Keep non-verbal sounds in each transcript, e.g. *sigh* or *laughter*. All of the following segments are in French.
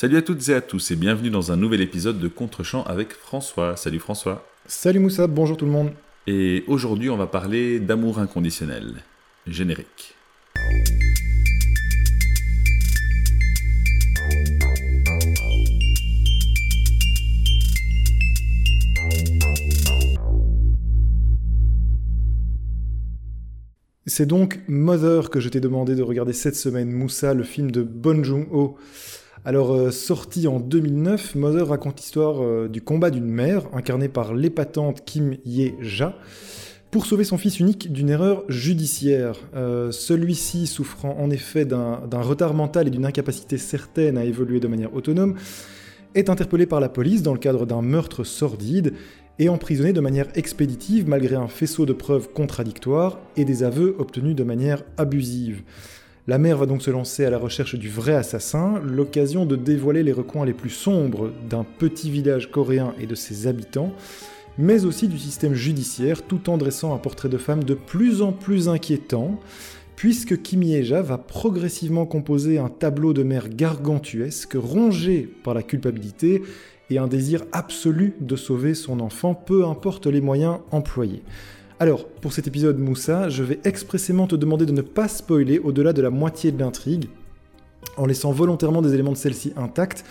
Salut à toutes et à tous et bienvenue dans un nouvel épisode de Contre-champ avec François. Salut François. Salut Moussa, bonjour tout le monde. Et aujourd'hui on va parler d'amour inconditionnel. Générique. C'est donc Mother que je t'ai demandé de regarder cette semaine, Moussa, le film de Bon Joon-ho. Alors, euh, sorti en 2009, Mother raconte l'histoire euh, du combat d'une mère, incarnée par l'épatante Kim Ye-ja, pour sauver son fils unique d'une erreur judiciaire. Euh, celui-ci, souffrant en effet d'un retard mental et d'une incapacité certaine à évoluer de manière autonome, est interpellé par la police dans le cadre d'un meurtre sordide et emprisonné de manière expéditive malgré un faisceau de preuves contradictoires et des aveux obtenus de manière abusive. La mère va donc se lancer à la recherche du vrai assassin, l'occasion de dévoiler les recoins les plus sombres d'un petit village coréen et de ses habitants, mais aussi du système judiciaire tout en dressant un portrait de femme de plus en plus inquiétant, puisque Kim Ye-ja va progressivement composer un tableau de mère gargantuesque, rongé par la culpabilité et un désir absolu de sauver son enfant, peu importe les moyens employés. Alors, pour cet épisode Moussa, je vais expressément te demander de ne pas spoiler au-delà de la moitié de l'intrigue, en laissant volontairement des éléments de celle-ci intacts,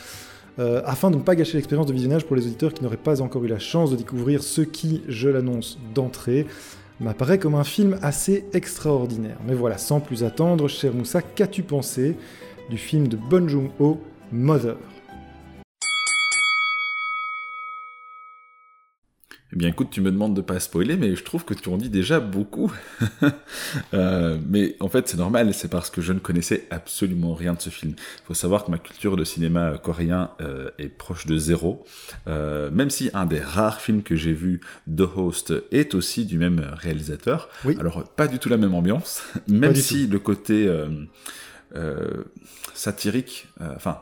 euh, afin de ne pas gâcher l'expérience de visionnage pour les auditeurs qui n'auraient pas encore eu la chance de découvrir ce qui, je l'annonce d'entrée, m'apparaît comme un film assez extraordinaire. Mais voilà, sans plus attendre, cher Moussa, qu'as-tu pensé du film de Bon Joon-ho, Mother? Eh bien, écoute, tu me demandes de pas spoiler, mais je trouve que tu en dis déjà beaucoup. *laughs* euh, mais en fait, c'est normal, c'est parce que je ne connaissais absolument rien de ce film. Il faut savoir que ma culture de cinéma coréen euh, est proche de zéro. Euh, même si un des rares films que j'ai vu The Host est aussi du même réalisateur. Oui. Alors, pas du tout la même ambiance, *laughs* même si le côté satirique, enfin,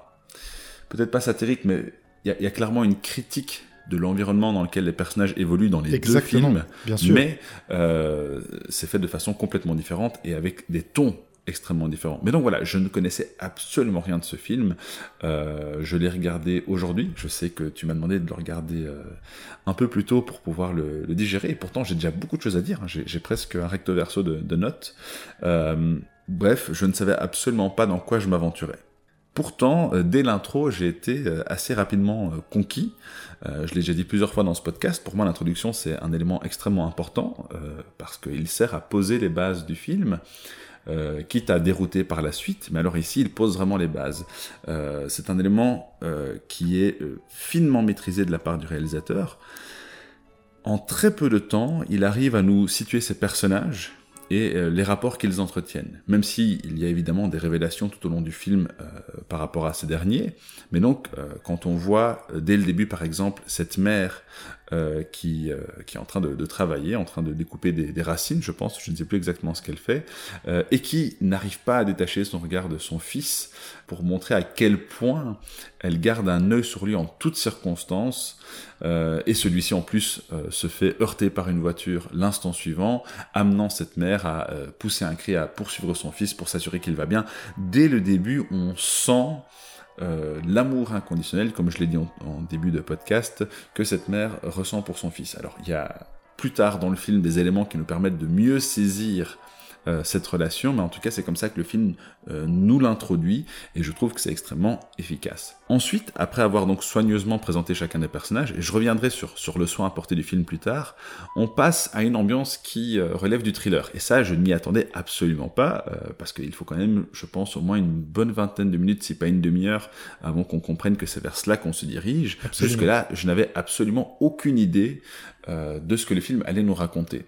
peut-être pas satirique, mais il y, y a clairement une critique de l'environnement dans lequel les personnages évoluent dans les Exactement, deux films, bien sûr. mais euh, c'est fait de façon complètement différente et avec des tons extrêmement différents. Mais donc voilà, je ne connaissais absolument rien de ce film. Euh, je l'ai regardé aujourd'hui. Je sais que tu m'as demandé de le regarder euh, un peu plus tôt pour pouvoir le, le digérer. Et pourtant, j'ai déjà beaucoup de choses à dire. J'ai presque un recto verso de, de notes. Euh, bref, je ne savais absolument pas dans quoi je m'aventurais. Pourtant, euh, dès l'intro, j'ai été euh, assez rapidement euh, conquis. je l'ai déjà dit plusieurs fois dans ce podcast. Pour moi, l'introduction, c'est un élément extrêmement important parce qu'il sert à poser les bases du film. Quitte à dérouter par la suite, mais alors ici il pose vraiment les bases. C'est un élément qui est finement maîtrisé de la part du réalisateur. En très peu de temps, il arrive à nous situer ces personnages, et euh, les rapports qu'ils entretiennent. Même si il y a évidemment des révélations tout au long du film euh, par rapport à ces derniers, mais donc euh, quand on voit dès le début par exemple cette mère qui, est en train de, de, travailler, en train de découper des, des, racines, je pense, je ne sais plus exactement ce qu'elle fait, et qui n'arrive pas à détacher son regard de son fils pour montrer à quel point elle garde un œil sur lui en toutes circonstances, euh, et celui-ci en plus euh, se fait heurter par une voiture l'instant suivant, amenant cette mère à euh, pousser un cri à poursuivre son fils pour s'assurer qu'il va bien. Dès le début, on sent l'amour inconditionnel, comme je l'ai dit en, en, début de podcast, que cette mère ressent pour son fils. Alors il y a plus tard dans le film des éléments qui nous permettent de mieux saisir euh, cette relation, mais en tout cas c'est comme ça que le film euh, nous l'introduit et je trouve que c'est extrêmement efficace. Ensuite, après avoir donc soigneusement présenté chacun des personnages, et je reviendrai sur, sur le soin apporté du film plus tard, on passe à une ambiance qui euh, relève du thriller. Et ça, je ne m'y attendais absolument pas, euh, parce qu'il faut quand même, je pense, au moins une bonne vingtaine de minutes, si pas une demi-heure, avant qu'on comprenne que c'est vers cela qu'on se dirige. Jusque-là, je n'avais absolument aucune idée euh, de ce que le film allait nous raconter.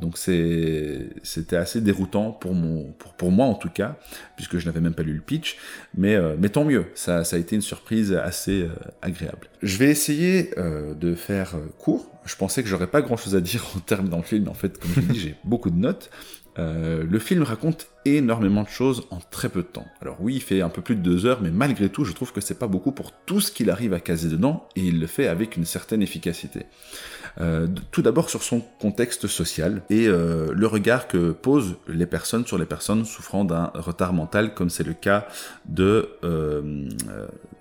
Donc c'était assez déroutant pour, mon, pour, moi en tout cas, puisque je n'avais même pas lu le pitch, mais, euh, mais tant mieux, ça, ça a été une surprise assez euh, agréable. Je vais essayer euh, de faire court, je pensais que j'aurais pas grand chose à dire *laughs* en termes dans le en fait comme je l'ai dit j'ai *laughs* beaucoup de notes. le film raconte énormément de choses en très peu de temps. Alors oui, il fait un peu plus de deux heures, mais malgré tout, je trouve que c'est pas beaucoup pour tout ce qu'il arrive à caser dedans, et il le fait avec une certaine efficacité. Tout d'abord sur son contexte social et le regard que posent les personnes sur les personnes souffrant d'un retard mental, comme c'est le cas de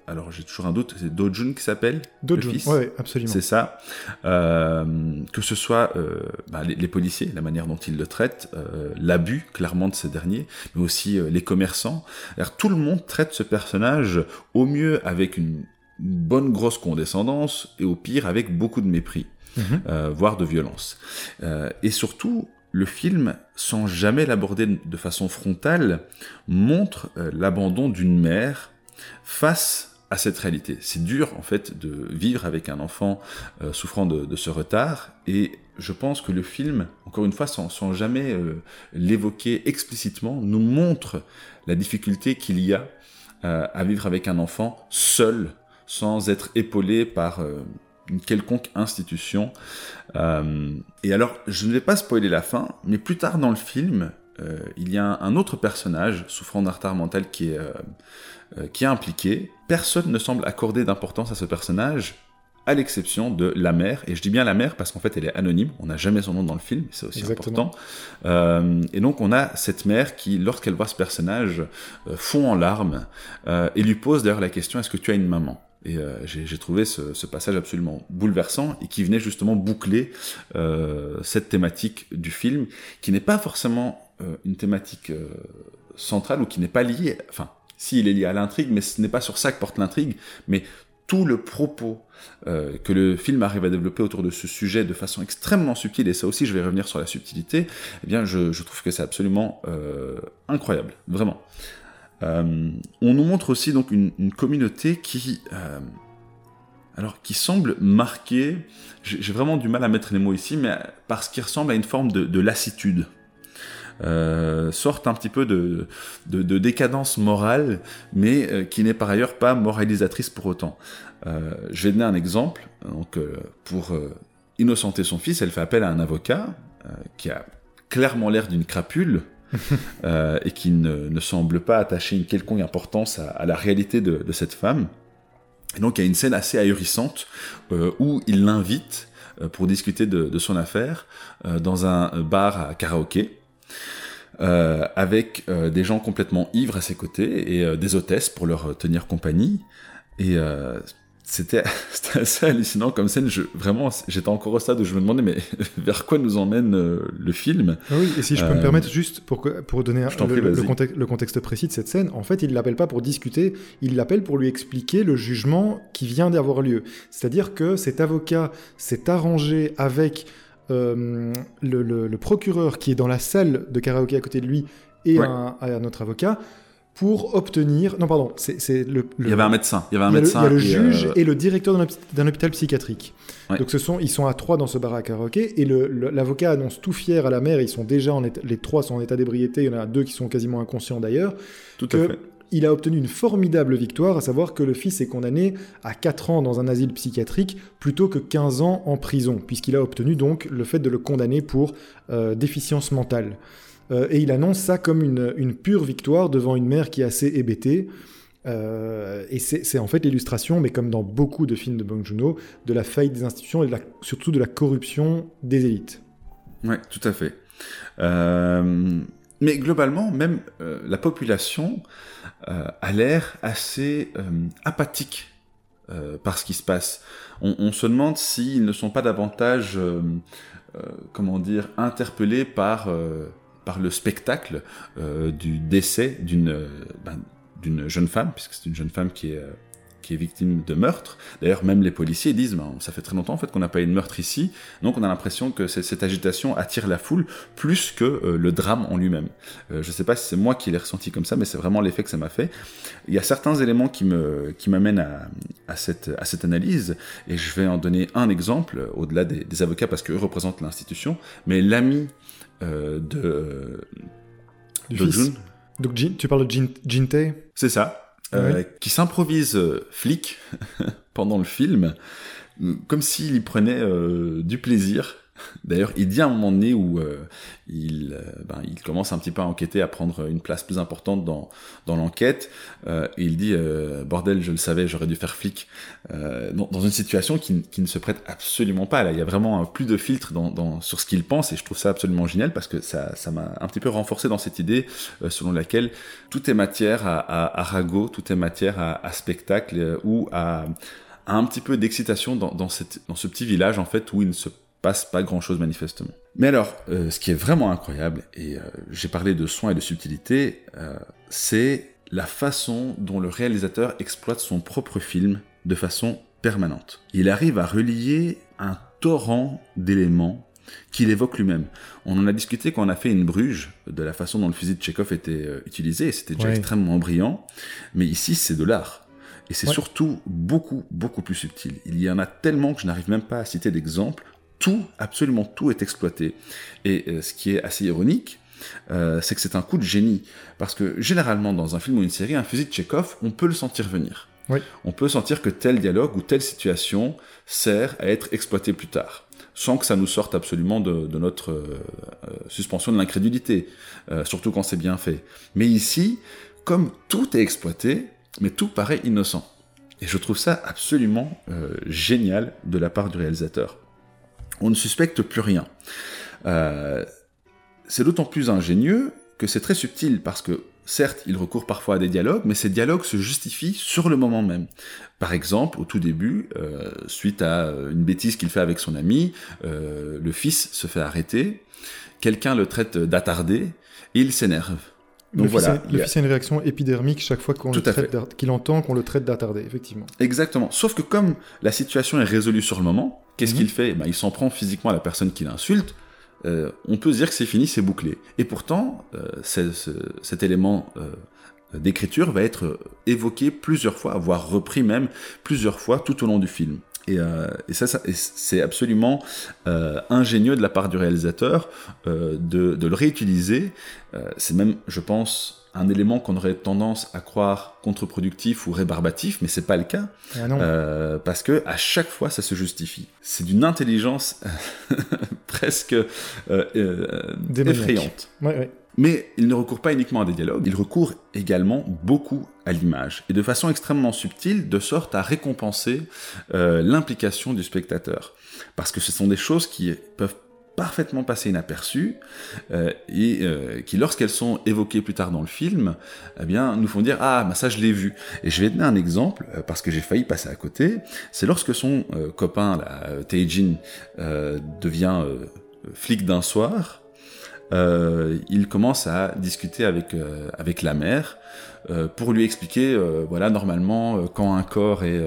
alors j'ai toujours un doute, c'est Dojun qui s'appelle Dojun, oui, absolument. C'est ça. Euh, que ce soit euh, bah, les, policiers, la manière dont ils le traitent, euh, l'abus clairement de ces derniers, mais aussi les commerçants. Alors, tout le monde traite ce personnage au mieux avec une, bonne grosse condescendance et au pire avec beaucoup de mépris, mhm. voire de violence. et surtout, le film, sans jamais l'aborder de façon frontale, montre l'abandon d'une mère face à cette réalité. C'est dur en fait de vivre avec un enfant euh, souffrant de, ce retard et je pense que le film, encore une fois, sans, jamais euh, l'évoquer explicitement, nous montre la difficulté qu'il y a euh, à vivre avec un enfant seul, sans être épaulé par une quelconque institution. et alors, je ne vais pas spoiler la fin, mais plus tard dans le film, il y a un autre personnage souffrant d'un retard mental qui est euh, qui est impliqué. Personne ne semble accorder d'importance à ce personnage, à l'exception de la mère. Et je dis bien la mère parce qu'en fait, elle est anonyme. On n'a jamais son nom dans le film, c'est aussi important. Euh, et donc, on a cette mère qui, lorsqu'elle voit ce personnage, euh, fond en larmes et lui pose d'ailleurs la question est-ce que tu as une maman? Et j'ai trouvé ce, passage absolument bouleversant et qui venait justement boucler cette thématique du film, qui n'est pas forcément une thématique centrale ou qui n'est pas liée, enfin, s'il est lié à l'intrigue, mais ce n'est pas sur ça que porte l'intrigue, mais tout le propos euh, que le film arrive à développer autour de ce sujet de façon extrêmement subtile, et ça aussi je vais revenir sur la subtilité, eh bien je, trouve que c'est absolument euh, incroyable, vraiment. Euh, on nous montre aussi donc une, communauté qui, alors qui semble marquée, j'ai vraiment du mal à mettre les mots ici, mais parce qu'il ressemble à une forme de lassitude. Euh, sortent un petit peu de, de, décadence morale, mais euh, qui n'est par ailleurs pas moralisatrice pour autant. Euh, je vais donner un exemple. Donc, pour innocenter son fils, elle fait appel à un avocat qui a clairement l'air d'une crapule. *laughs* et qui ne, semble pas attacher une quelconque importance à, la réalité de, cette femme. Et donc il y a une scène assez ahurissante où il l'invite pour discuter de, son affaire dans un bar à karaoké. Euh, avec euh, des gens complètement ivres à ses côtés et euh, des hôtesses pour leur tenir compagnie. Et *laughs* c'était assez hallucinant comme scène. Je, vraiment, j'étais encore au stade où je me demandais, mais *laughs* vers quoi nous emmène le film? Ah Oui, et si je peux me permettre, juste pour, pour donner le, le, contexte, le, contexte, précis de cette scène, en fait, il l'appelle pas pour discuter, il l'appelle pour lui expliquer le jugement qui vient d'avoir lieu. C'est-à-dire que cet avocat s'est arrangé avec euh, le, procureur qui est dans la salle de karaoké à côté de lui et un, autre avocat pour obtenir. Non, pardon, c'est le, Il y avait un médecin. Il y avait un médecin. il y a le juge euh, et le directeur d'un hôpital psychiatrique. Donc ce sont, ils sont à trois dans ce bar à karaoké et l'avocat annonce tout fier à la mère. Ils sont déjà en les trois sont en état d'ébriété. Il y en a deux qui sont quasiment inconscients d'ailleurs. Tout à fait il a obtenu une formidable victoire, à savoir que le fils est condamné à 4 ans dans un asile psychiatrique plutôt que 15 ans en prison, puisqu'il a obtenu donc le fait de le condamner pour euh, déficience mentale. Euh, et il annonce ça comme une, pure victoire devant une mère qui est assez hébétée. Euh, et c'est en fait l'illustration, mais comme dans beaucoup de films de Bong Joon-ho, de la faillite des institutions et surtout de la corruption des élites. Oui, tout à fait. mais globalement, même la population euh, a l'air assez euh, apathique euh, par ce qui se passe. On, se demande s'ils ne sont pas davantage, comment dire, interpellés par par le spectacle du décès d'une ben, d'une jeune femme, puisque c'est une jeune femme qui est qui est victime de meurtre. D'ailleurs, même les policiers disent, ben, ça fait très longtemps en fait qu'on n'a pas eu de meurtre ici, donc on a l'impression que cette agitation attire la foule plus que euh, le drame en lui-même. Euh, je ne sais pas si c'est moi qui l'ai ressenti comme ça, mais c'est vraiment l'effet que ça m'a fait. Il y a certains éléments qui qui m'amènent à, à, cette à cette analyse, et je vais en donner un exemple au-delà des, avocats parce qu'eux représentent l'institution, mais l'ami euh, de de Jun. Donc tu parles de Jin, C'est ça. Euh, qui s'improvise euh, flic *laughs* pendant le film, comme s'il y prenait euh, du plaisir. D'ailleurs, il dit à un moment donné où euh, il, euh, ben, il commence un petit peu à enquêter, à prendre une place plus importante dans, l'enquête. Euh, il dit Bordel, je le savais, j'aurais dû faire flic. Dans, une situation qui, ne se prête absolument pas. Là, il y a vraiment plus de filtre sur ce qu'il pense et je trouve ça absolument génial parce que ça m'a un petit peu renforcé dans cette idée selon laquelle tout est matière à, à, ragot, tout est matière à, spectacle ou à, un petit peu d'excitation dans ce petit village en fait où il ne se passe pas grand chose manifestement. Mais alors, euh, ce qui est vraiment incroyable, et euh, j'ai parlé de soin et de subtilité, euh, c'est la façon dont le réalisateur exploite son propre film de façon permanente. Il arrive à relier un torrent d'éléments qu'il évoque lui-même. On en a discuté quand on a fait une bruge de la façon dont le fusil de Chekhov était utilisé, et c'était déjà extrêmement brillant, mais ici c'est de l'art. Et c'est surtout beaucoup, beaucoup plus subtil. Il y en a tellement que je n'arrive même pas à citer d'exemples tout, absolument tout est exploité. Et euh, ce qui est assez ironique, euh, c'est que c'est un coup de génie. Parce que généralement, dans un film ou une série, un fusil de Chekhov, on peut le sentir venir. On peut sentir que tel dialogue ou telle situation sert à être exploité plus tard, sans que ça nous sorte absolument de, notre euh, suspension de l'incrédulité, surtout quand c'est bien fait. Mais ici, comme tout est exploité, mais tout paraît innocent. Et je trouve ça absolument génial de la part du réalisateur on ne suspecte plus rien. Euh, c'est d'autant plus ingénieux que c'est très subtil parce que certes, il recourt parfois à des dialogues, mais ces dialogues se justifient sur le moment même. Par exemple, au tout début, euh, suite à une bêtise qu'il fait avec son ami, euh, le fils se fait arrêter, quelqu'un le traite d'attardé et il s'énerve. Donc le voilà, le fils a une réaction épidermique chaque fois qu'il entend qu'on le traite d'attardé, effectivement. Exactement. Sauf que comme la situation est résolue sur le moment, Qu'est-ce mhm. qu'il fait? Ben, Il s'en prend physiquement à la personne qui l'insulte. Euh, on peut se dire que c'est fini, c'est bouclé. Et pourtant, euh, cet élément euh, d'écriture va être évoqué plusieurs fois, voire repris même plusieurs fois tout au long du film. Et, ça, c'est absolument ingénieux de la part du réalisateur de, de, le réutiliser. c'est même, je pense, un élément qu'on aurait tendance à croire contre-productif ou rébarbatif, mais c'est pas le cas, ah euh, parce que à chaque fois ça se justifie. C'est d'une intelligence *laughs* presque euh, euh, effrayante. Mais il ne recourt pas uniquement à des dialogues, il recourt également beaucoup à l'image, et de façon extrêmement subtile, de sorte à récompenser l'implication du spectateur. Parce que ce sont des choses qui peuvent parfaitement passé inaperçues euh, et euh, qui, lorsqu'elles sont évoquées plus tard dans le film, eh bien, nous font dire ah, bah ça je l'ai vu. Et je vais donner un exemple euh, parce que j'ai failli passer à côté. C'est lorsque son copain, là, Taejin, devient flic d'un soir. Il commence à discuter avec avec la mère pour lui expliquer, voilà, normalement, quand un corps est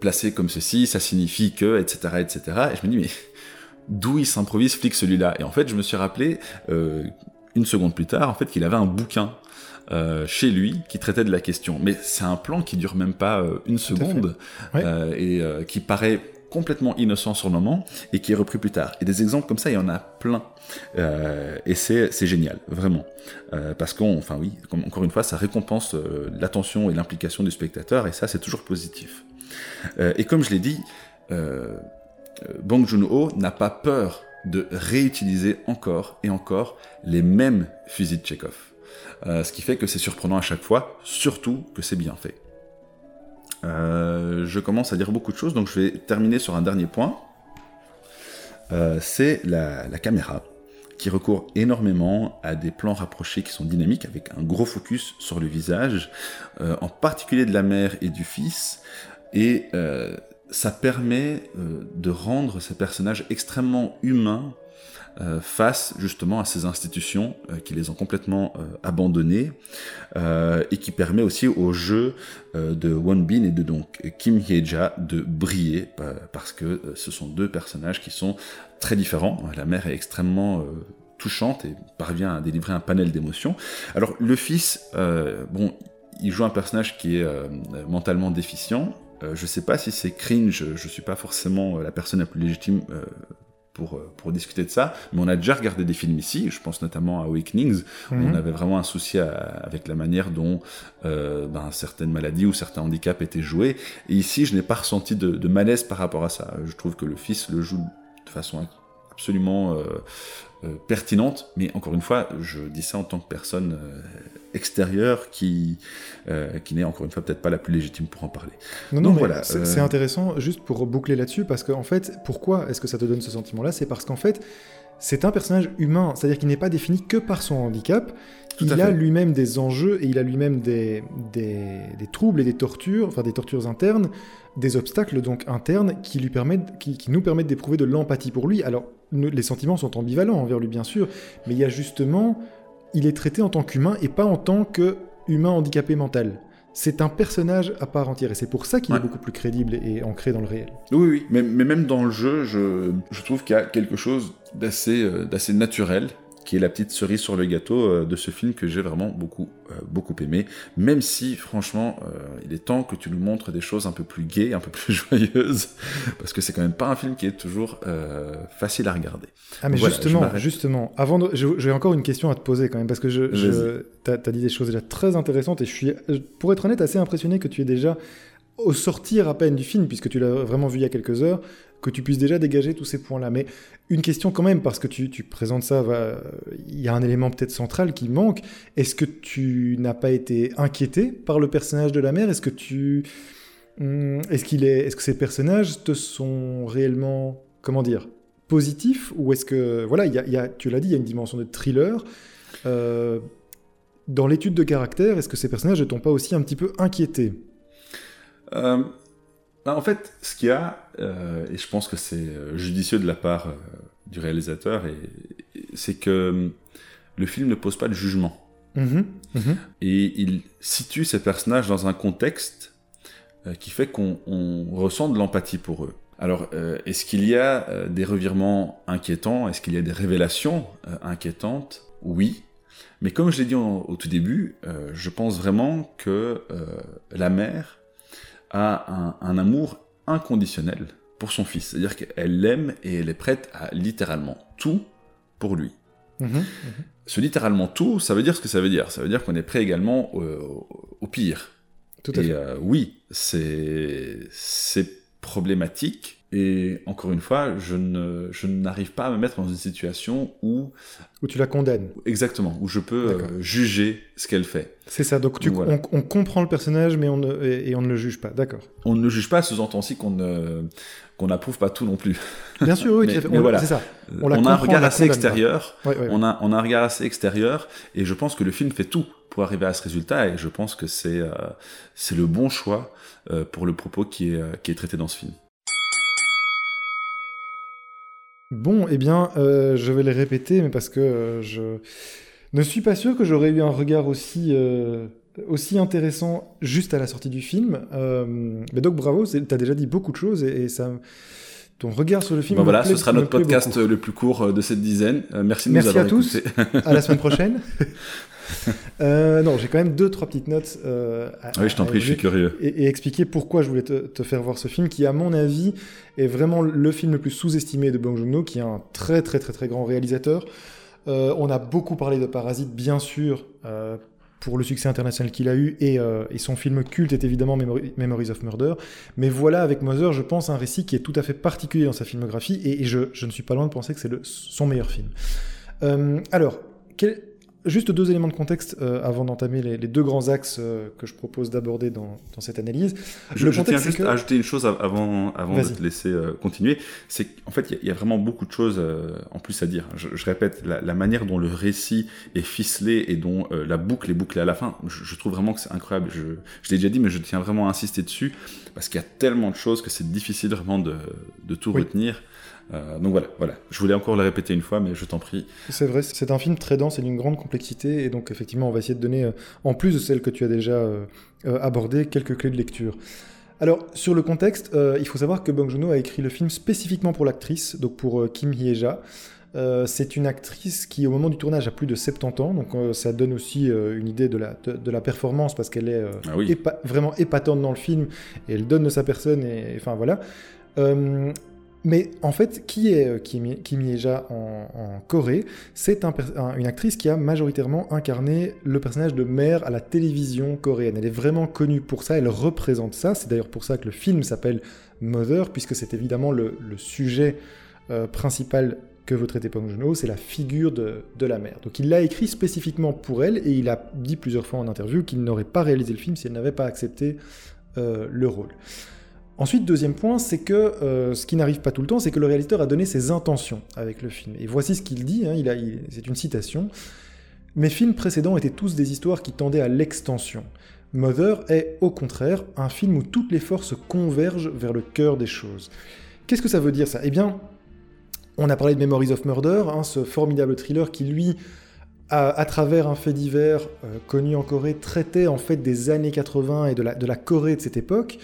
placé comme ceci, ça signifie que, etc., etc. Et je me dis, mais d'où il s'improvise flic celui-là? Et en fait, je me suis rappelé euh, une seconde plus tard, en fait, qu'il avait un bouquin euh, chez lui qui traitait de la question. Mais c'est un plan qui dure même pas euh, une seconde et qui paraît complètement innocent sur le moment et qui est repris plus tard. Et des exemples comme ça, il y en a plein. et c'est génial, vraiment. parce qu'on, enfin oui, encore une fois, ça récompense l'attention et l'implication du spectateur et ça, c'est toujours positif. et comme je l'ai dit, euh, Bong Joon-ho n'a pas peur de réutiliser encore et encore les mêmes fusils de Chekhov. Euh, ce qui fait que c'est surprenant à chaque fois, surtout que c'est bien fait. Euh, je commence à dire beaucoup de choses, donc je vais terminer sur un dernier point. c'est la, caméra, qui recourt énormément à des plans rapprochés qui sont dynamiques, avec un gros focus sur le visage, en particulier de la mère et du fils, et ça permet euh, de rendre ces personnages extrêmement humains euh, face justement à ces institutions euh, qui les ont complètement abandonnés et qui permet aussi au jeu de Won Bin et de donc Kim Hye-ja de briller parce que ce sont deux personnages qui sont très différents. La mère est extrêmement touchante et parvient à délivrer un panel d'émotions. Alors le fils, bon, il joue un personnage qui est mentalement déficient, euh, je sais pas si c'est cringe, je suis pas forcément euh, la personne la plus légitime euh, pour, pour discuter de ça, mais on a déjà regardé des films ici, je pense notamment à Awakenings, où on mhm. avait vraiment un souci avec la manière dont ben, certaines maladies ou certains handicaps étaient joués, et ici je n'ai pas ressenti de, malaise par rapport à ça. Je trouve que le fils le joue de façon absolument pertinente, mais encore une fois, je dis ça en tant que personne extérieure qui, qui n'est encore une fois peut-être pas la plus légitime pour en parler. Non, non, voilà, c'est intéressant, juste pour boucler là-dessus, parce qu'en fait, pourquoi est-ce que ça te donne ce sentiment-là? C'est parce qu'en fait, c'est un personnage humain, c'est-à-dire qu'il n'est pas défini que par son handicap, il a lui-même des enjeux et il a lui-même des, des, troubles et des tortures, enfin des tortures internes, des obstacles donc internes qui, lui permettent, qui, nous permettent d'éprouver de l'empathie pour lui. Alors, les sentiments sont ambivalents envers lui, bien sûr, mais il y a justement, il est traité en tant qu'humain et pas en tant qu'humain handicapé mental. C'est un personnage à part entière et c'est pour ça qu'il est beaucoup plus crédible et ancré dans le réel. Oui, oui, mais, mais même dans le jeu, je, je trouve qu'il y a quelque chose d'assez euh, d'assez naturel qui est la petite cerise sur le gâteau euh, de ce film que j'ai vraiment beaucoup, euh, beaucoup aimé. Même si, franchement, euh, il est temps que tu nous montres des choses un peu plus gaies, un peu plus *laughs* joyeuses, parce que c'est quand même pas un film qui est toujours facile à regarder. Ah, mais justement, justement, avant de... j'ai encore une question à te poser quand même, parce que je, je... tu as, dit des choses déjà très intéressantes et je suis, pour être honnête, assez impressionné que tu aies déjà au sortir à peine du film, puisque tu l'as vraiment vu il y a quelques heures, que tu puisses déjà dégager tous ces points-là. Mais une question quand même, parce que tu, présentes ça, il y a un élément peut-être central qui manque. Est-ce que tu n'as pas été inquiété par le personnage de la mère? Est-ce que tu... Hmm, est-ce qu'il est, est-ce que ces personnages te sont réellement, comment dire, positifs? Ou est-ce que, voilà, il y a, tu l'as dit, il y a une dimension de thriller. Euh, dans l'étude de caractère, est-ce que ces personnages ne t'ont pas aussi un petit peu inquiété? Euh, en fait, ce qu'il y a, euh, et je pense que c'est euh, judicieux de la part euh, du réalisateur, c'est que le film ne pose pas de jugement. Mm-hmm. Mm-hmm. Et il situe ces personnages dans un contexte qui fait qu'on ressent de l'empathie pour eux. Alors, est-ce qu'il y a des revirements inquiétants? Est-ce qu'il y a des révélations inquiétantes? Oui. Mais comme je l'ai dit au tout début, je pense vraiment que la mère a un, amour inconditionnel pour son fils. C'est-à-dire qu'elle l'aime et elle est prête à littéralement tout pour lui. Mhm, mhm. Ce littéralement tout, ça veut dire ce que ça veut dire. Ça veut dire qu'on est prêt également au, pire. Tout à et fait. Euh, oui, c'est problématique, et encore une fois, je, ne, je n'arrive pas à me mettre dans une situation où... Où tu la condamnes. Exactement, où je peux euh, juger ce qu'elle fait. C'est ça, donc, tu, on, comprend le personnage mais on ne, et, on ne le juge pas, d'accord. On ne le juge pas, sous-entend aussi qu'on ne, qu'on n'approuve pas tout non plus. Bien sûr, oui, *laughs* mais, voilà. c'est ça. On, a un regard assez extérieur, on, a, on a un regard assez extérieur, et je pense que le film fait tout pour arriver à ce résultat, et je pense que c'est, euh, c'est le bon choix euh, pour le propos qui est, qui est traité dans ce film. Bon, eh bien, euh, je vais les répéter, mais parce que euh, je ne suis pas sûr que j'aurais eu un regard aussi, euh, aussi intéressant juste à la sortie du film. mais donc, bravo, tu as déjà dit beaucoup de choses et, ça, ton regard sur le film. Bon, voilà, ce sera notre podcast le plus court de cette dizaine. merci de nous avoir à tous. à la semaine *laughs* prochaine. Euh, non, j'ai quand même deux, trois petites notes. Euh, oui, je t'en prie, je suis curieux. Et, expliquer pourquoi je voulais te, faire voir ce film, qui, à mon avis, est vraiment le film le plus sous-estimé de Bong Joon-ho, qui est un très, très, très, très grand réalisateur. Euh, on a beaucoup parlé de Parasite, bien sûr, pour le succès international qu'il a eu, et, son film culte est évidemment Memories of Murder. Mais voilà, avec Mother, je pense, un récit qui est tout à fait particulier dans sa filmographie, et, je, ne suis pas loin de penser que c'est son meilleur film. alors, quel, Juste deux éléments de contexte euh, avant d'entamer les, deux grands axes euh, que je propose d'aborder dans, cette analyse. Je, tiens juste à ajouter une chose avant, avant de te laisser euh, continuer. C'est qu'en fait, il y, a vraiment beaucoup de choses en plus à dire. Je, répète, la, manière dont le récit est ficelé et dont la boucle est bouclée à la fin, je, trouve vraiment que c'est incroyable. Je, l'ai déjà dit, mais je tiens vraiment à insister dessus parce qu'il y a tellement de choses que c'est difficile vraiment de, tout retenir. Euh, donc voilà, voilà. Je voulais encore le répéter une fois, mais je t'en prie. C'est vrai, c'est un film très dense et d'une grande complexité, et donc effectivement, on va essayer de donner, euh, en plus de celles que tu as déjà euh, abordées, quelques clés de lecture. Alors, sur le contexte, il faut savoir que Bong Joon-ho a écrit le film spécifiquement pour l'actrice, donc pour Kim Hye-ja. c'est une actrice qui, au moment du tournage, a plus de 70 ans, donc ça donne aussi une idée de la, de, la performance parce qu'elle est ah vraiment épatante dans le film et elle donne de sa personne. Et enfin voilà. Mais en fait, qui est euh, Kim, en, en Corée? C'est une actrice qui a majoritairement incarné le personnage de mère à la télévision coréenne. Elle est vraiment connue pour ça, elle représente ça. C'est d'ailleurs pour ça que le film s'appelle Mother, puisque c'est évidemment le, sujet euh, principal que veut traiter Bong Joon-ho, c'est la figure de, la mère. Donc il l'a écrit spécifiquement pour elle et il a dit plusieurs fois en interview qu'il n'aurait pas réalisé le film si elle n'avait pas accepté euh, le rôle. Ensuite, deuxième point, c'est que euh, ce qui n'arrive pas tout le temps, c'est que le réalisateur a donné ses intentions avec le film. Et voici ce qu'il dit, hein, c'est une citation. Mes films précédents étaient tous des histoires qui tendaient à l'extension. Mother est, au contraire, un film où toutes les forces convergent vers le cœur des choses. Qu'est-ce que ça veut dire ça? Eh bien, on a parlé de Memories of Murder, hein, ce formidable thriller qui, lui, à, travers un fait divers euh, connu en Corée, traitait en fait des années 80 et de la Corée de cette époque.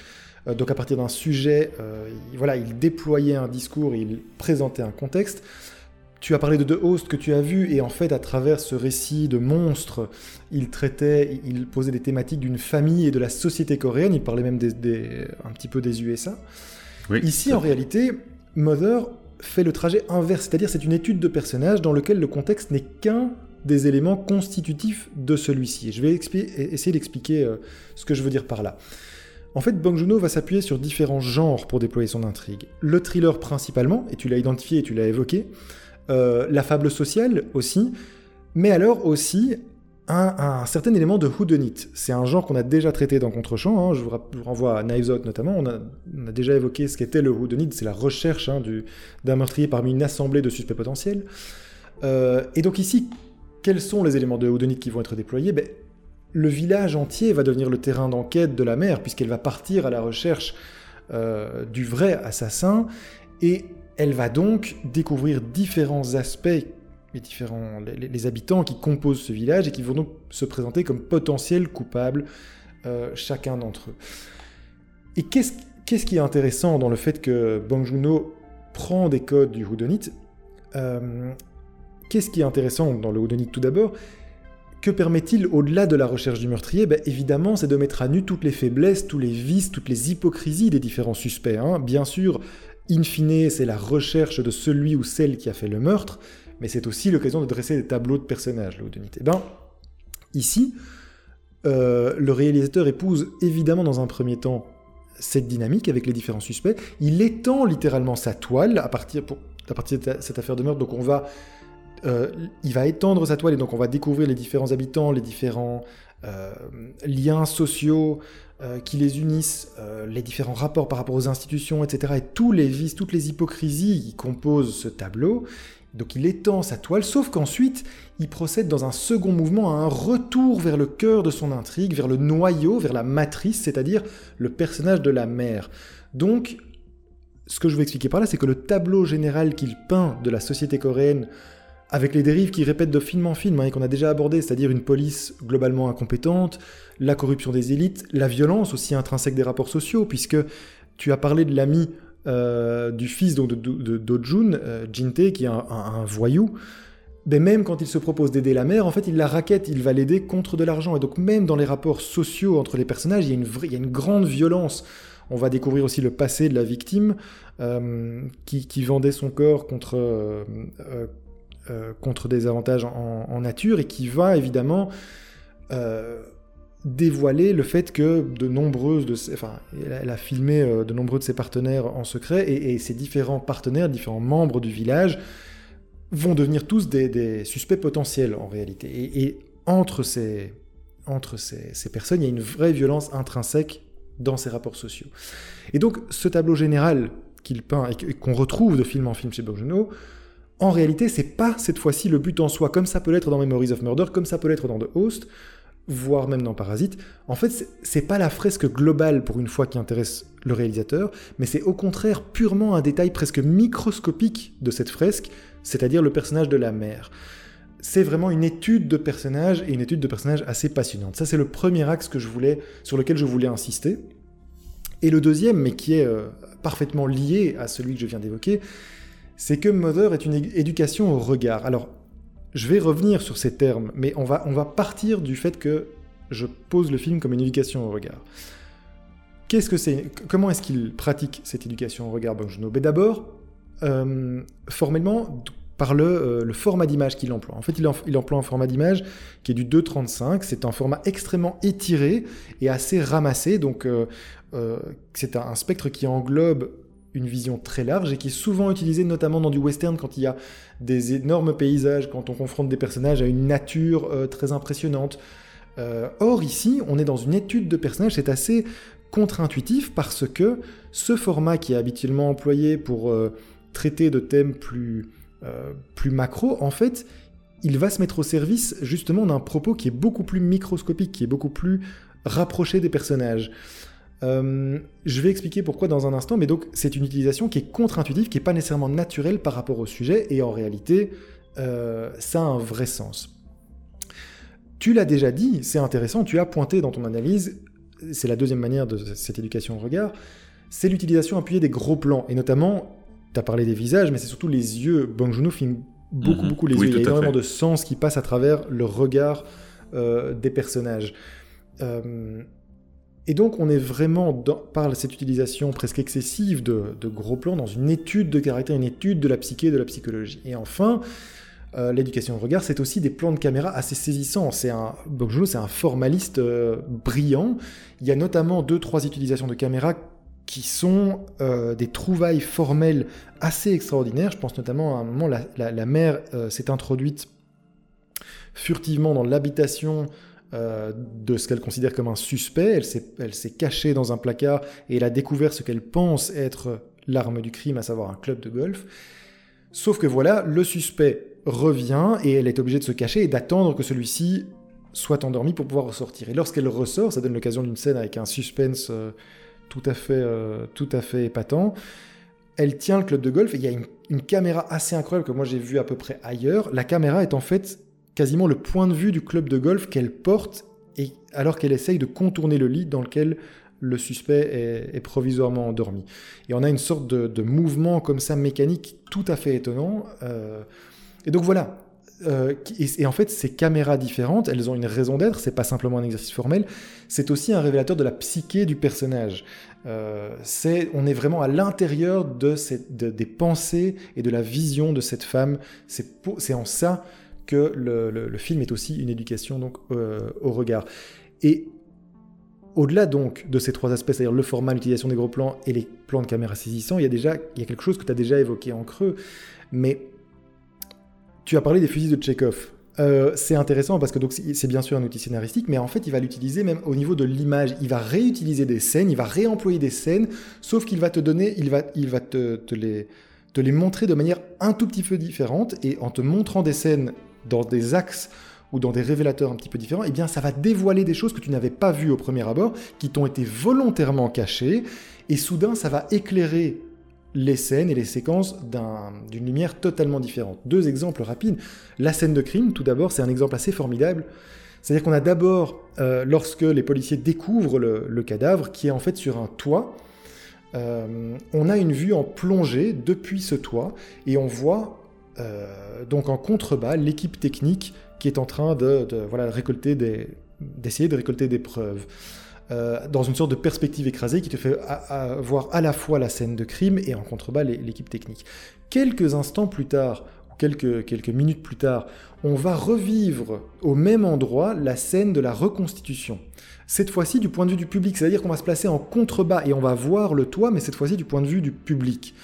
Euh, donc à partir d'un sujet, euh, voilà, il déployait un discours, il présentait un contexte. Tu as parlé de The Host que tu as vu, et en fait, à travers ce récit de monstres, il traitait, il posait des thématiques d'une famille et de la société coréenne, il parlait même des, un petit peu des USA. Ici, en réalité, Mother fait le trajet inverse, c'est-à-dire c'est une étude de personnage dans lequel le contexte n'est qu'un des éléments constitutifs de celui-ci. Je vais essayer d'expliquer euh, ce que je veux dire par là. En fait, Bong Joon-ho va s'appuyer sur différents genres pour déployer son intrigue. Le thriller principalement, et tu l'as identifié et tu l'as évoqué, euh, la fable sociale aussi, mais alors aussi un, certain élément de whodunit. C'est un genre qu'on a déjà traité dans Contrechamp, hein, je, vous renvoie à Knives Out notamment, on a, déjà évoqué ce qu'était le whodunit, c'est la recherche hein, d'un meurtrier parmi une assemblée de suspects potentiels. Euh, et donc ici, quels sont les éléments de whodunit qui vont être déployés? Ben, le village entier va devenir le terrain d'enquête de la mère, puisqu'elle va partir à la recherche euh, du vrai assassin, et elle va donc découvrir différents aspects, les, différents, les, habitants qui composent ce village, et qui vont donc se présenter comme potentiels coupables, euh, chacun d'entre eux. Et qu'est-ce, qui est intéressant dans le fait que Bang Joon-ho prend des codes du Whodunit euh, Qu'est-ce qui est intéressant dans le Whodunit tout d'abord que permet-il au-delà de la recherche du meurtrier? Ben, Évidemment, c'est de mettre à nu toutes les faiblesses, tous les vices, toutes les hypocrisies des différents suspects. Hein. Bien sûr, in fine, c'est la recherche de celui ou celle qui a fait le meurtre, mais c'est aussi l'occasion de dresser des tableaux de personnages, l'Odonite. Eh ben, ici, euh, le réalisateur épouse évidemment dans un premier temps cette dynamique avec les différents suspects. Il étend littéralement sa toile à partir, à partir de cette affaire de meurtre. Donc on va euh, il va étendre sa toile et donc on va découvrir les différents habitants, les différents euh, liens sociaux euh, qui les unissent, les différents rapports par rapport aux institutions, etc. Et tous les vices, toutes les hypocrisies qui composent ce tableau. Donc il étend sa toile, sauf qu'ensuite il procède dans un second mouvement à un retour vers le cœur de son intrigue, vers le noyau, vers la matrice, c'est-à-dire le personnage de la mère. Donc ce que je veux expliquer par là, c'est que le tableau général qu'il peint de la société coréenne avec les dérives qui répètent de film en film hein, et qu'on a déjà abordé, c'est-à-dire une police globalement incompétente, la corruption des élites, la violence aussi intrinsèque des rapports sociaux, puisque tu as parlé de l'ami euh, du fils de, de, d'Ojun, euh, Jinte, qui est un, voyou. Mais même quand il se propose d'aider la mère, en fait, il la raquette, il va l'aider contre de l'argent. Et donc, même dans les rapports sociaux entre les personnages, il y a une, vraie, il y a une grande violence. On va découvrir aussi le passé de la victime, euh, qui, vendait son corps contre, contre des avantages en, nature et qui va évidemment euh, dévoiler le fait que de nombreuses de enfin, elle a filmé euh, de nombreux de ses partenaires en secret et, ses différents partenaires, différents membres du village vont devenir tous des, suspects potentiels en réalité. Et, entre, ces, entre ces, ces, personnes, il y a une vraie violence intrinsèque dans ces rapports sociaux. Et donc ce tableau général qu'il peint et qu'on retrouve de film en film chez Bourgeois en réalité, c'est pas cette fois-ci le but en soi, comme ça peut l'être dans Memories of Murder, comme ça peut l'être dans The Host, voire même dans Parasite. En fait, c'est pas la fresque globale pour une fois qui intéresse le réalisateur, mais c'est au contraire purement un détail presque microscopique de cette fresque, c'est-à-dire le personnage de la mère. C'est vraiment une étude de personnage et une étude de personnage assez passionnante. Ça, c'est le premier axe que je voulais, sur lequel je voulais insister. Et le deuxième, mais qui est euh, parfaitement lié à celui que je viens d'évoquer, c'est que Mother est une éducation au regard. Alors, je vais revenir sur ces termes, mais on va, on va partir du fait que je pose le film comme une éducation au regard. Qu'est-ce que c'est Comment est-ce qu'il pratique cette éducation au regard, ben D'abord, euh, formellement, par le, euh, le format d'image qu'il emploie. En fait, il, il, emploie un format d'image qui est du 2.35. C'est un format extrêmement étiré et assez ramassé. Donc, euh, c'est un, spectre qui englobe une vision très large et qui est souvent utilisée notamment dans du western quand il y a des énormes paysages, quand on confronte des personnages à une nature euh, très impressionnante. Euh, or ici, on est dans une étude de personnages, c'est assez contre-intuitif parce que ce format qui est habituellement employé pour euh, traiter de thèmes plus, plus macro, en fait, il va se mettre au service justement d'un propos qui est beaucoup plus microscopique, qui est beaucoup plus rapproché des personnages. Euh, je vais expliquer pourquoi dans un instant, mais donc c'est une utilisation qui est contre-intuitive, qui n'est pas nécessairement naturelle par rapport au sujet, et en réalité, euh, ça a un vrai sens. Tu l'as déjà dit, c'est intéressant, tu as pointé dans ton analyse, c'est la deuxième manière de cette éducation au regard, c'est l'utilisation appuyée des gros plans, et notamment, tu as parlé des visages, mais c'est surtout les yeux. Bong Joon-ho filme beaucoup, mhm. beaucoup les yeux, il y a énormément de sens qui passe à travers le regard euh, des personnages. Euh, et donc on est vraiment, par cette utilisation presque excessive de, gros plans, dans une étude de caractère, une étude de la psyché, de la psychologie. Et enfin, euh, l'éducation au regard, c'est aussi des plans de caméra assez saisissants. C'est un, c'est un formaliste euh, brillant. Il y a notamment deux, trois utilisations de caméra qui sont euh, des trouvailles formelles assez extraordinaires. Je pense notamment à un moment, la, la mère s'est introduite furtivement dans l'habitation euh, de ce qu'elle considère comme un suspect. Elle s'est cachée dans un placard et elle a découvert ce qu'elle pense être l'arme du crime, à savoir un club de golf. Sauf que voilà, le suspect revient et elle est obligée de se cacher et d'attendre que celui-ci soit endormi pour pouvoir ressortir. Et lorsqu'elle ressort, ça donne l'occasion d'une scène avec un suspense euh, tout, à fait, euh, tout à fait épatant. Elle tient le club de golf et il y a une, une caméra assez incroyable que moi j'ai vue à peu près ailleurs. La caméra est en fait quasiment le point de vue du club de golf qu'elle porte et alors qu'elle essaye de contourner le lit dans lequel le suspect est, provisoirement endormi. Et on a une sorte de, mouvement comme ça mécanique tout à fait étonnant. Euh, et donc voilà. Euh, et, en fait, ces caméras différentes, elles ont une raison d'être. C'est pas simplement un exercice formel. C'est aussi un révélateur de la psyché du personnage. Euh, c'est, on est vraiment à l'intérieur de, des pensées et de la vision de cette femme. C'est en ça que le, film est aussi une éducation donc, euh, au regard. Et au-delà donc de ces trois aspects, c'est-à-dire le format, l'utilisation des gros plans et les plans de caméra saisissants, il y a déjà il y a quelque chose que tu as déjà évoqué en creux, mais tu as parlé des fusils de Tchekhov. Euh, c'est intéressant parce que c'est bien sûr un outil scénaristique, mais en fait il va l'utiliser même au niveau de l'image. Il va réutiliser des scènes, il va réemployer des scènes, sauf qu'il va te donner, il va, il va te, les, te les montrer de manière un tout petit peu différente et en te montrant des scènes dans des axes ou dans des révélateurs un petit peu différents, eh bien ça va dévoiler des choses que tu n'avais pas vues au premier abord, qui t'ont été volontairement cachées, et soudain ça va éclairer les scènes et les séquences d'une lumière totalement différente. Deux exemples rapides. La scène de crime, tout d'abord, c'est un exemple assez formidable. C'est-à-dire qu'on a d'abord, euh, lorsque les policiers découvrent le, cadavre, qui est en fait sur un toit, euh, on a une vue en plongée depuis ce toit, et on voit euh, donc en contrebas, l'équipe technique qui est en train de, voilà, récolter des, d'essayer de récolter des preuves. Euh, dans une sorte de perspective écrasée qui te fait voir à la fois la scène de crime et en contrebas l'équipe technique. Quelques instants plus tard, ou quelques, quelques minutes plus tard, on va revivre au même endroit la scène de la reconstitution. Cette fois-ci du point de vue du public, c'est-à-dire qu'on va se placer en contrebas et on va voir le toit, mais cette fois-ci du point de vue du public.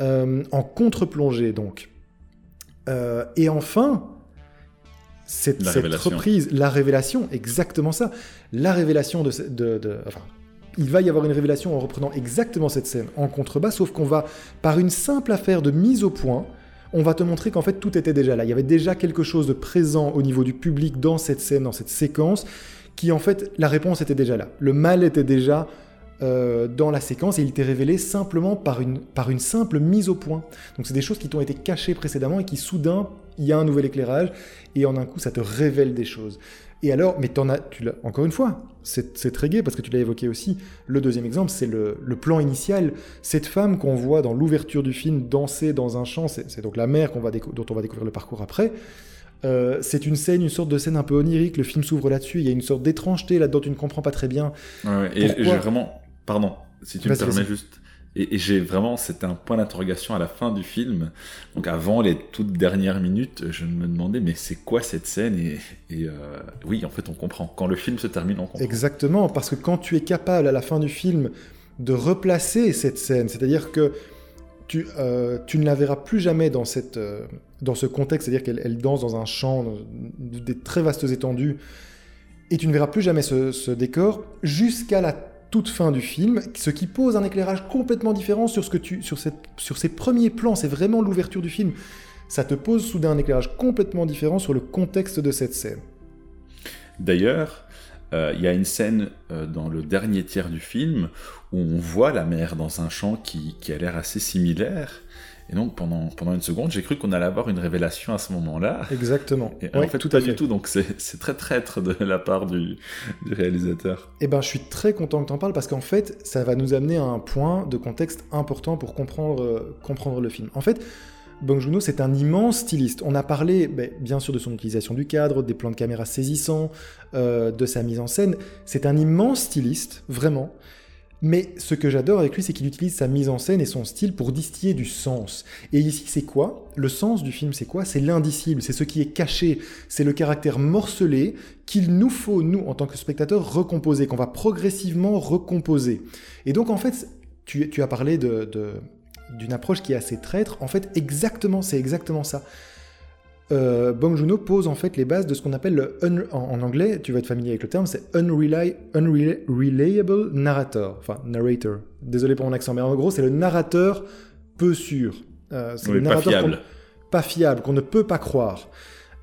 Euh, en contre-plongée donc. Euh, et enfin, cette, reprise, la révélation, exactement ça. La révélation de, de, enfin, il va y avoir une révélation en reprenant exactement cette scène en contrebas, sauf qu'on va, par une simple affaire de mise au point, on va te montrer qu'en fait tout était déjà là. Il y avait déjà quelque chose de présent au niveau du public dans cette scène, dans cette séquence, qui en fait, la réponse était déjà là. Le mal était déjà euh, dans la séquence et il t'est révélé simplement par une, par une simple mise au point. Donc c'est des choses qui t'ont été cachées précédemment et qui soudain, il y a un nouvel éclairage et en un coup ça te révèle des choses. Et alors, mais en as, tu encore une fois, c'est très gai parce que tu l'as évoqué aussi. Le deuxième exemple, c'est le, le, plan initial. Cette femme qu'on voit dans l'ouverture du film danser dans un champ, c'est donc la mère qu'on va dont on va découvrir le parcours après. Euh, c'est une scène, une sorte de scène un peu onirique. Le film s'ouvre là-dessus. Il y a une sorte d'étrangeté là-dedans. Tu ne comprends pas très bien. Ouais, et j'ai vraiment Pardon, si tu me permets juste. Et, j'ai vraiment, c'était un point d'interrogation à la fin du film. Donc avant les toutes dernières minutes, je me demandais, mais c'est quoi cette scène Et, euh, oui, en fait, on comprend. Quand le film se termine, on comprend. Exactement, parce que quand tu es capable à la fin du film de replacer cette scène. C'est-à-dire que tu, euh, tu, ne la verras plus jamais dans, cette, euh, dans ce contexte, c'est-à-dire qu'elle danse dans un champ, des très vastes étendues, et tu ne verras plus jamais ce, ce décor jusqu'à la toute fin du film, ce qui pose un éclairage complètement différent sur, ce que tu, sur, cette, sur ces premiers plans. C'est vraiment l'ouverture du film. Ça te pose soudain un éclairage complètement différent sur le contexte de cette scène. D'ailleurs, euh, il y a une scène euh, dans le dernier tiers du film où on voit la mère dans un champ qui, qui a l'air assez similaire. Et donc pendant, pendant une seconde, j'ai cru qu'on allait avoir une révélation à ce moment-là. Exactement. Et en fait, tout pas du tout. Donc c'est très traître de la part du, du réalisateur. Eh ben, je suis très content que tu en parles parce qu'en fait, ça va nous amener à un point de contexte important pour comprendre, euh, comprendre le film. En fait, Bong Joon-ho, c'est un immense styliste. On a parlé, ben, bien sûr, de son utilisation du cadre, des plans de caméra saisissants, euh, de sa mise en scène. C'est un immense styliste, vraiment. Mais ce que j'adore avec lui, c'est qu'il utilise sa mise en scène et son style pour distiller du sens. Et ici, c'est quoi? Le sens du film, c'est quoi? C'est l'indicible, c'est ce qui est caché, c'est le caractère morcelé qu'il nous faut, nous, en tant que spectateurs, recomposer, qu'on va progressivement recomposer. Et donc, en fait, tu, as parlé d'une approche qui est assez traître. En fait, exactement, c'est exactement ça. Euh, Bong Joon-ho pose en fait les bases de ce qu'on appelle le en, anglais, tu vas être familier avec le terme, c'est unreliable narrator, enfin narrator. Désolé pour mon accent, mais en gros c'est le narrateur peu sûr. Euh, c'est le narrateur pas fiable. Pas fiable, qu'on ne peut pas croire.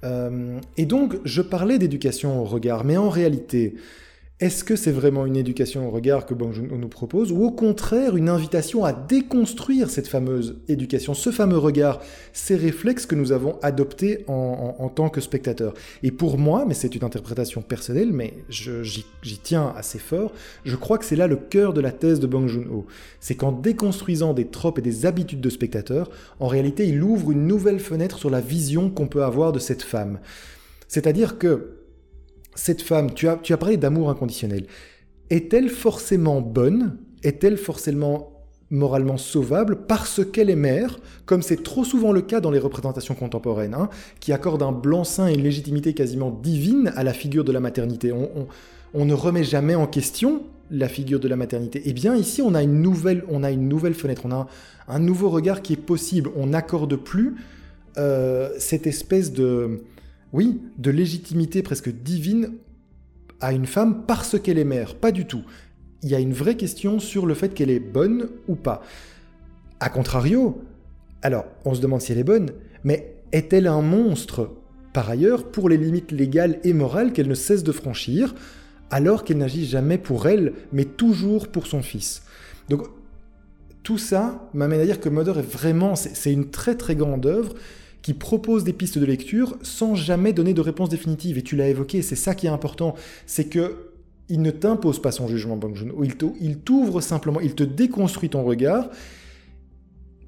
Euh, et donc je parlais d'éducation au regard, mais en réalité, est-ce que c'est vraiment une éducation au regard que Bong Joon-ho nous propose, ou au contraire une invitation à déconstruire cette fameuse éducation, ce fameux regard, ces réflexes que nous avons adoptés en, tant que spectateurs? Et pour moi, mais c'est une interprétation personnelle, mais j'y tiens assez fort, je crois que c'est là le cœur de la thèse de Bong Joon-ho. C'est qu'en déconstruisant des tropes et des habitudes de spectateurs, en réalité, il ouvre une nouvelle fenêtre sur la vision qu'on peut avoir de cette femme. C'est-à-dire que cette femme, tu as, parlé d'amour inconditionnel, est-elle forcément bonne? Est-elle forcément moralement sauvable? Parce qu'elle est mère, comme c'est trop souvent le cas dans les représentations contemporaines, hein, qui accordent un blanc-seing et une légitimité quasiment divine à la figure de la maternité. On, ne remet jamais en question la figure de la maternité. Eh bien, ici, on a une nouvelle, on a une nouvelle fenêtre, on a un, nouveau regard qui est possible. On n'accorde plus euh, cette espèce de oui, de légitimité presque divine à une femme parce qu'elle est mère. Pas du tout. Il y a une vraie question sur le fait qu'elle est bonne ou pas. A contrario, alors on se demande si elle est bonne, mais est-elle un monstre par ailleurs pour les limites légales et morales qu'elle ne cesse de franchir, alors qu'elle n'agit jamais pour elle, mais toujours pour son fils? Donc tout ça m'amène à dire que Mother est vraiment, c'est une très très grande œuvre qui propose des pistes de lecture sans jamais donner de réponse définitive. Et tu l'as évoqué, c'est ça qui est important, c'est que il ne t'impose pas son jugement, Bong Joon-ho. Il t'ouvre simplement, il te déconstruit ton regard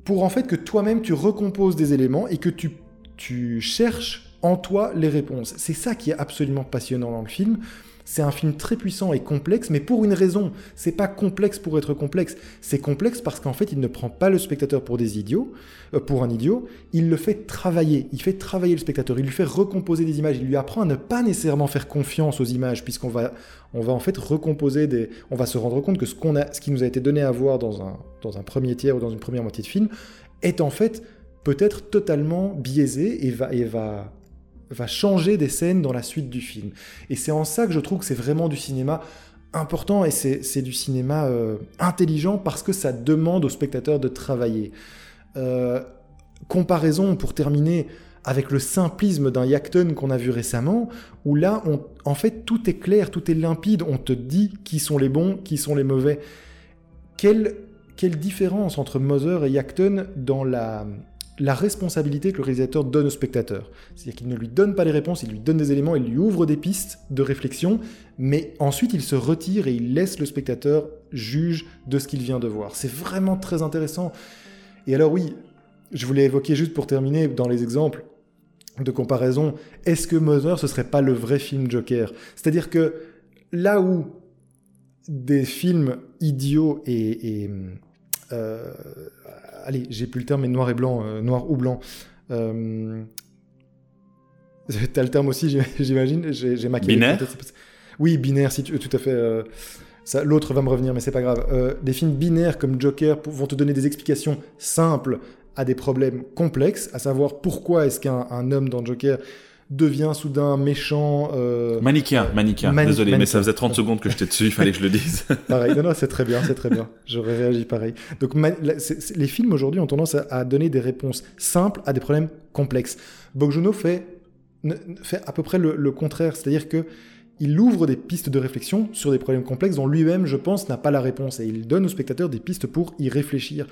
pour en fait que toi-même tu recomposes des éléments et que tu, tu cherches en toi les réponses. C'est ça qui est absolument passionnant dans le film. C'est un film très puissant et complexe, mais pour une raison. C'est pas complexe pour être complexe. C'est complexe parce qu'en fait, il ne prend pas le spectateur pour des idiots, euh, pour un idiot. Il le fait travailler. Il fait travailler le spectateur. Il lui fait recomposer des images. Il lui apprend à ne pas nécessairement faire confiance aux images, puisqu'on va, en fait recomposer des. On va se rendre compte que ce qui nous a été donné à voir dans un, dans un premier tiers ou dans une première moitié de film, est en fait peut-être totalement biaisé et va, et va va changer des scènes dans la suite du film. Et c'est en ça que je trouve que c'est vraiment du cinéma important et c'est du cinéma euh, intelligent parce que ça demande aux spectateurs de travailler. Euh, comparaison pour terminer avec le simplisme d'un Yacton qu'on a vu récemment, où là, on, en fait, tout est clair, tout est limpide, on te dit qui sont les bons, qui sont les mauvais. Quelle, quelle différence entre Mother et Yacton dans la, la responsabilité que le réalisateur donne au spectateur. C'est-à-dire qu'il ne lui donne pas les réponses, il lui donne des éléments, il lui ouvre des pistes de réflexion, mais ensuite il se retire et il laisse le spectateur juge de ce qu'il vient de voir. C'est vraiment très intéressant. Et alors oui, je voulais évoquer juste pour terminer dans les exemples de comparaison, est-ce que Mother ce serait pas le vrai film Joker? C'est-à-dire que là où des films idiots et, euh, allez, j'ai plus le terme, mais noir et blanc, euh, noir ou blanc. Euh, *laughs* T'as le terme aussi, *laughs* j'imagine. J'ai Binaire Oui, binaire, si tu, tout à fait. Euh, l'autre va me revenir, mais c'est pas grave. Euh, des films binaires comme Joker vont te donner des explications simples à des problèmes complexes, à savoir pourquoi est-ce qu'un un homme dans Joker devient soudain méchant. euh, Manichéen, manichéen. Mani- Désolé, mais ça faisait 30 secondes que j'étais dessus, il fallait que je le dise. *laughs* Pareil, non, non, c'est très bien, c'est très bien. J'aurais réagi pareil. Donc, les films aujourd'hui ont tendance à, à donner des réponses simples à des problèmes complexes. Bong Joon-ho fait, fait à peu près le, le contraire, c'est-à-dire que il ouvre des pistes de réflexion sur des problèmes complexes dont lui-même, je pense, n'a pas la réponse, et il donne aux spectateurs des pistes pour y réfléchir.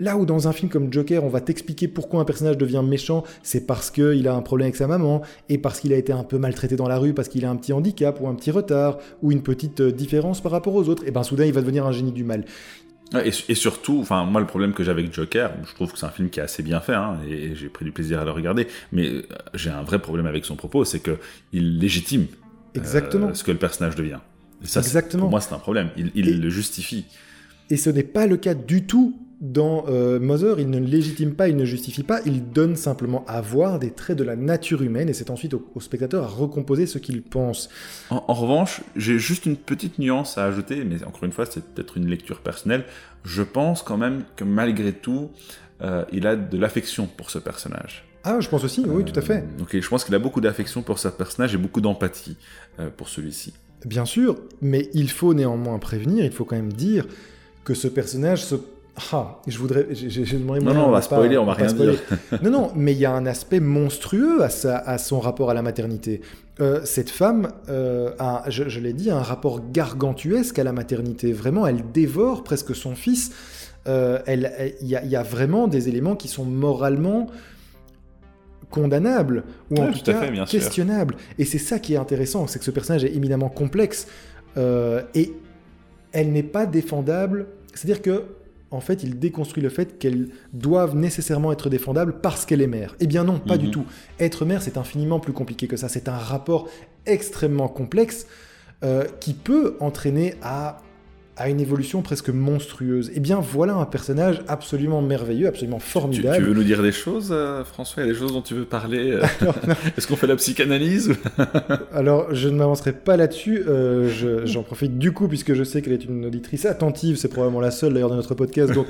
Là où dans un film comme Joker, on va t'expliquer pourquoi un personnage devient méchant, c'est parce qu'il a un problème avec sa maman, et parce qu'il a été un peu maltraité dans la rue, parce qu'il a un petit handicap, ou un petit retard, ou une petite euh, différence par rapport aux autres, et ben soudain il va devenir un génie du mal. Et, et surtout, enfin, moi, le problème que j'ai avec Joker, je trouve que c'est un film qui est assez bien fait, hein, et j'ai pris du plaisir à le regarder, mais euh, j'ai un vrai problème avec son propos, c'est que il légitime euh, Exactement. ce que le personnage devient. Et ça, c'est- Exactement. pour moi, c'est un problème. Il, le justifie. Et ce n'est pas le cas du tout dans euh, Mother, il ne légitime pas, il ne justifie pas, il donne simplement à voir des traits de la nature humaine, et c'est ensuite au, au spectateur à recomposer ce qu'il pense. En, en revanche, j'ai juste une petite nuance à ajouter, mais encore une fois, c'est peut-être une lecture personnelle. Je pense quand même que malgré tout, euh, il a de l'affection pour ce personnage. Ah, je pense aussi, oui, tout à fait. Euh, donc, et je pense qu'il a beaucoup d'affection pour ce personnage et beaucoup d'empathie euh, pour celui-ci. Bien sûr, mais il faut néanmoins prévenir, il faut quand même dire que ce personnage se... Ah, je voudrais... J'ai j'ai demandé... Non, non, on va spoiler, on va rien dire. *laughs* non, non, mais il y a un aspect monstrueux à, sa- à son rapport à la maternité. Euh, cette femme, euh, a, je, je l'ai dit, a un rapport gargantuesque à la maternité. Vraiment, elle dévore presque son fils. Euh, Il y, a- il y a vraiment des éléments qui sont moralement condamnables, ou en tout, cas fait, bien sûr. questionnables. Et c'est ça qui est intéressant, c'est que ce personnage est éminemment complexe. Et elle n'est pas défendable. C'est-à-dire que, en fait, il déconstruit le fait qu'elle doive nécessairement être défendable parce qu'elle est mère. Eh bien non, pas du Mhm. tout. Être mère, c'est infiniment plus compliqué que ça. C'est un rapport extrêmement complexe euh, qui peut entraîner à, à une évolution presque monstrueuse. Eh bien, voilà un personnage absolument merveilleux, absolument Tu, formidable. tu veux nous dire des choses, euh, François Il y a des choses dont tu veux parler euh *laughs* *laughs* Est-ce qu'on fait la psychanalyse *laughs* Alors, je ne m'avancerai pas là-dessus. euh, je- J'en profite du coup, puisque je sais qu'elle est une auditrice attentive. C'est probablement la seule d'ailleurs de notre podcast. Donc,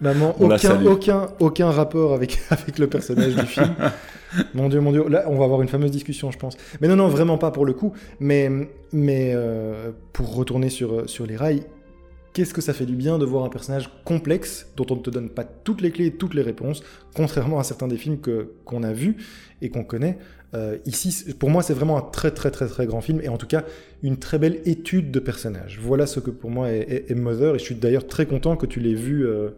maman, On aucun, aucun, aucun rapport avec, *laughs* avec le personnage du film. *laughs* Mon Dieu, mon Dieu. Là, on va avoir une fameuse discussion, je pense. Mais non, non, vraiment pas pour le coup. Mais, mais euh, pour retourner sur, sur les rails, qu'est-ce que ça fait du bien de voir un personnage complexe dont on ne te donne pas toutes les clés et toutes les réponses, contrairement à certains des films qu'on a vus et qu'on connaît. Euh, ici, pour moi, c'est vraiment un très très très très grand film et en tout cas une très belle étude de personnages. Voilà ce que pour moi est, est- est Mother et je suis d'ailleurs très content que tu l'aies vu, euh,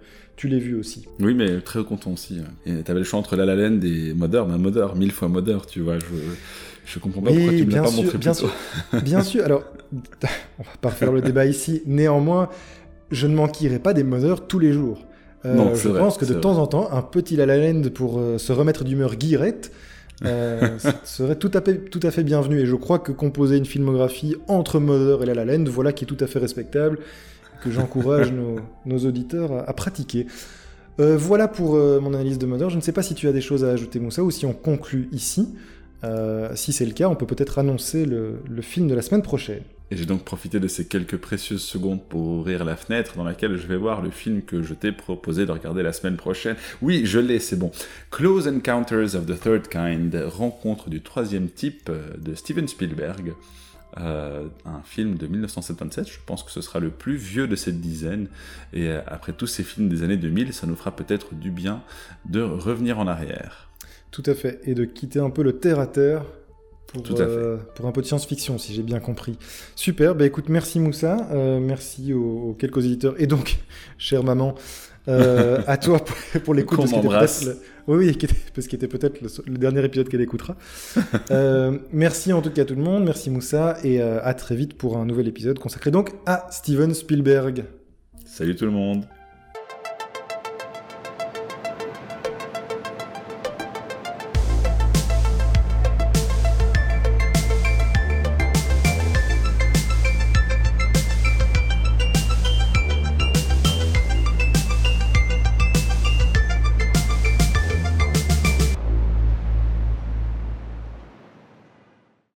tu l'aies vu aussi. Oui, mais très content aussi. Et t'avais le choix entre La La Land et Mother, mais Mother, mille fois Mother, tu vois. Je, je comprends pas Oui, pourquoi tu me l'as bien pas sûr, montré bien plus tôt. Bien sûr, alors *laughs* on va pas refaire le débat ici. Néanmoins, je ne manquerai pas des Mother tous les jours. Euh, Non, je vrai, pense que de temps en temps, un petit La La Land pour euh, se remettre d'humeur guirette euh, *laughs* serait tout à, fait, tout à fait bienvenu. Et je crois que composer une filmographie entre Mother et La La Land, voilà qui est tout à fait respectable, que j'encourage *laughs* nos, nos auditeurs à, à pratiquer. Euh, voilà pour euh, mon analyse de Mother. Je ne sais pas si tu as des choses à ajouter, Moussa, ou si on conclut ici. Euh, si c'est le cas, on peut peut-être annoncer le, le film de la semaine prochaine. Et j'ai donc profité de ces quelques précieuses secondes pour ouvrir la fenêtre dans laquelle je vais voir le film que je t'ai proposé de regarder la semaine prochaine. Oui, je l'ai, c'est bon. Close Encounters of the Third Kind, rencontre du troisième type de Steven Spielberg. Euh, un film de 1977, je pense que ce sera le plus vieux de cette dizaine. Et euh, après tous ces films des années 2000, ça nous fera peut-être du bien de revenir en arrière. Tout à fait. Et de quitter un peu le terre à terre pour, Tout à fait. euh, pour un peu de science-fiction, si j'ai bien compris. Super. Bah écoute, merci Moussa. Euh, merci aux, aux quelques éditeurs. Et donc, *laughs* chère maman, euh, à toi pour, pour l'écoute. Qu'on embrasse. le- Oui, oui, parce qu'il était peut-être le, le dernier épisode qu'elle écoutera. *laughs* Euh, merci en tout cas à tout le monde. Merci Moussa. Et euh, à très vite pour un nouvel épisode consacré donc à Steven Spielberg. Salut tout le monde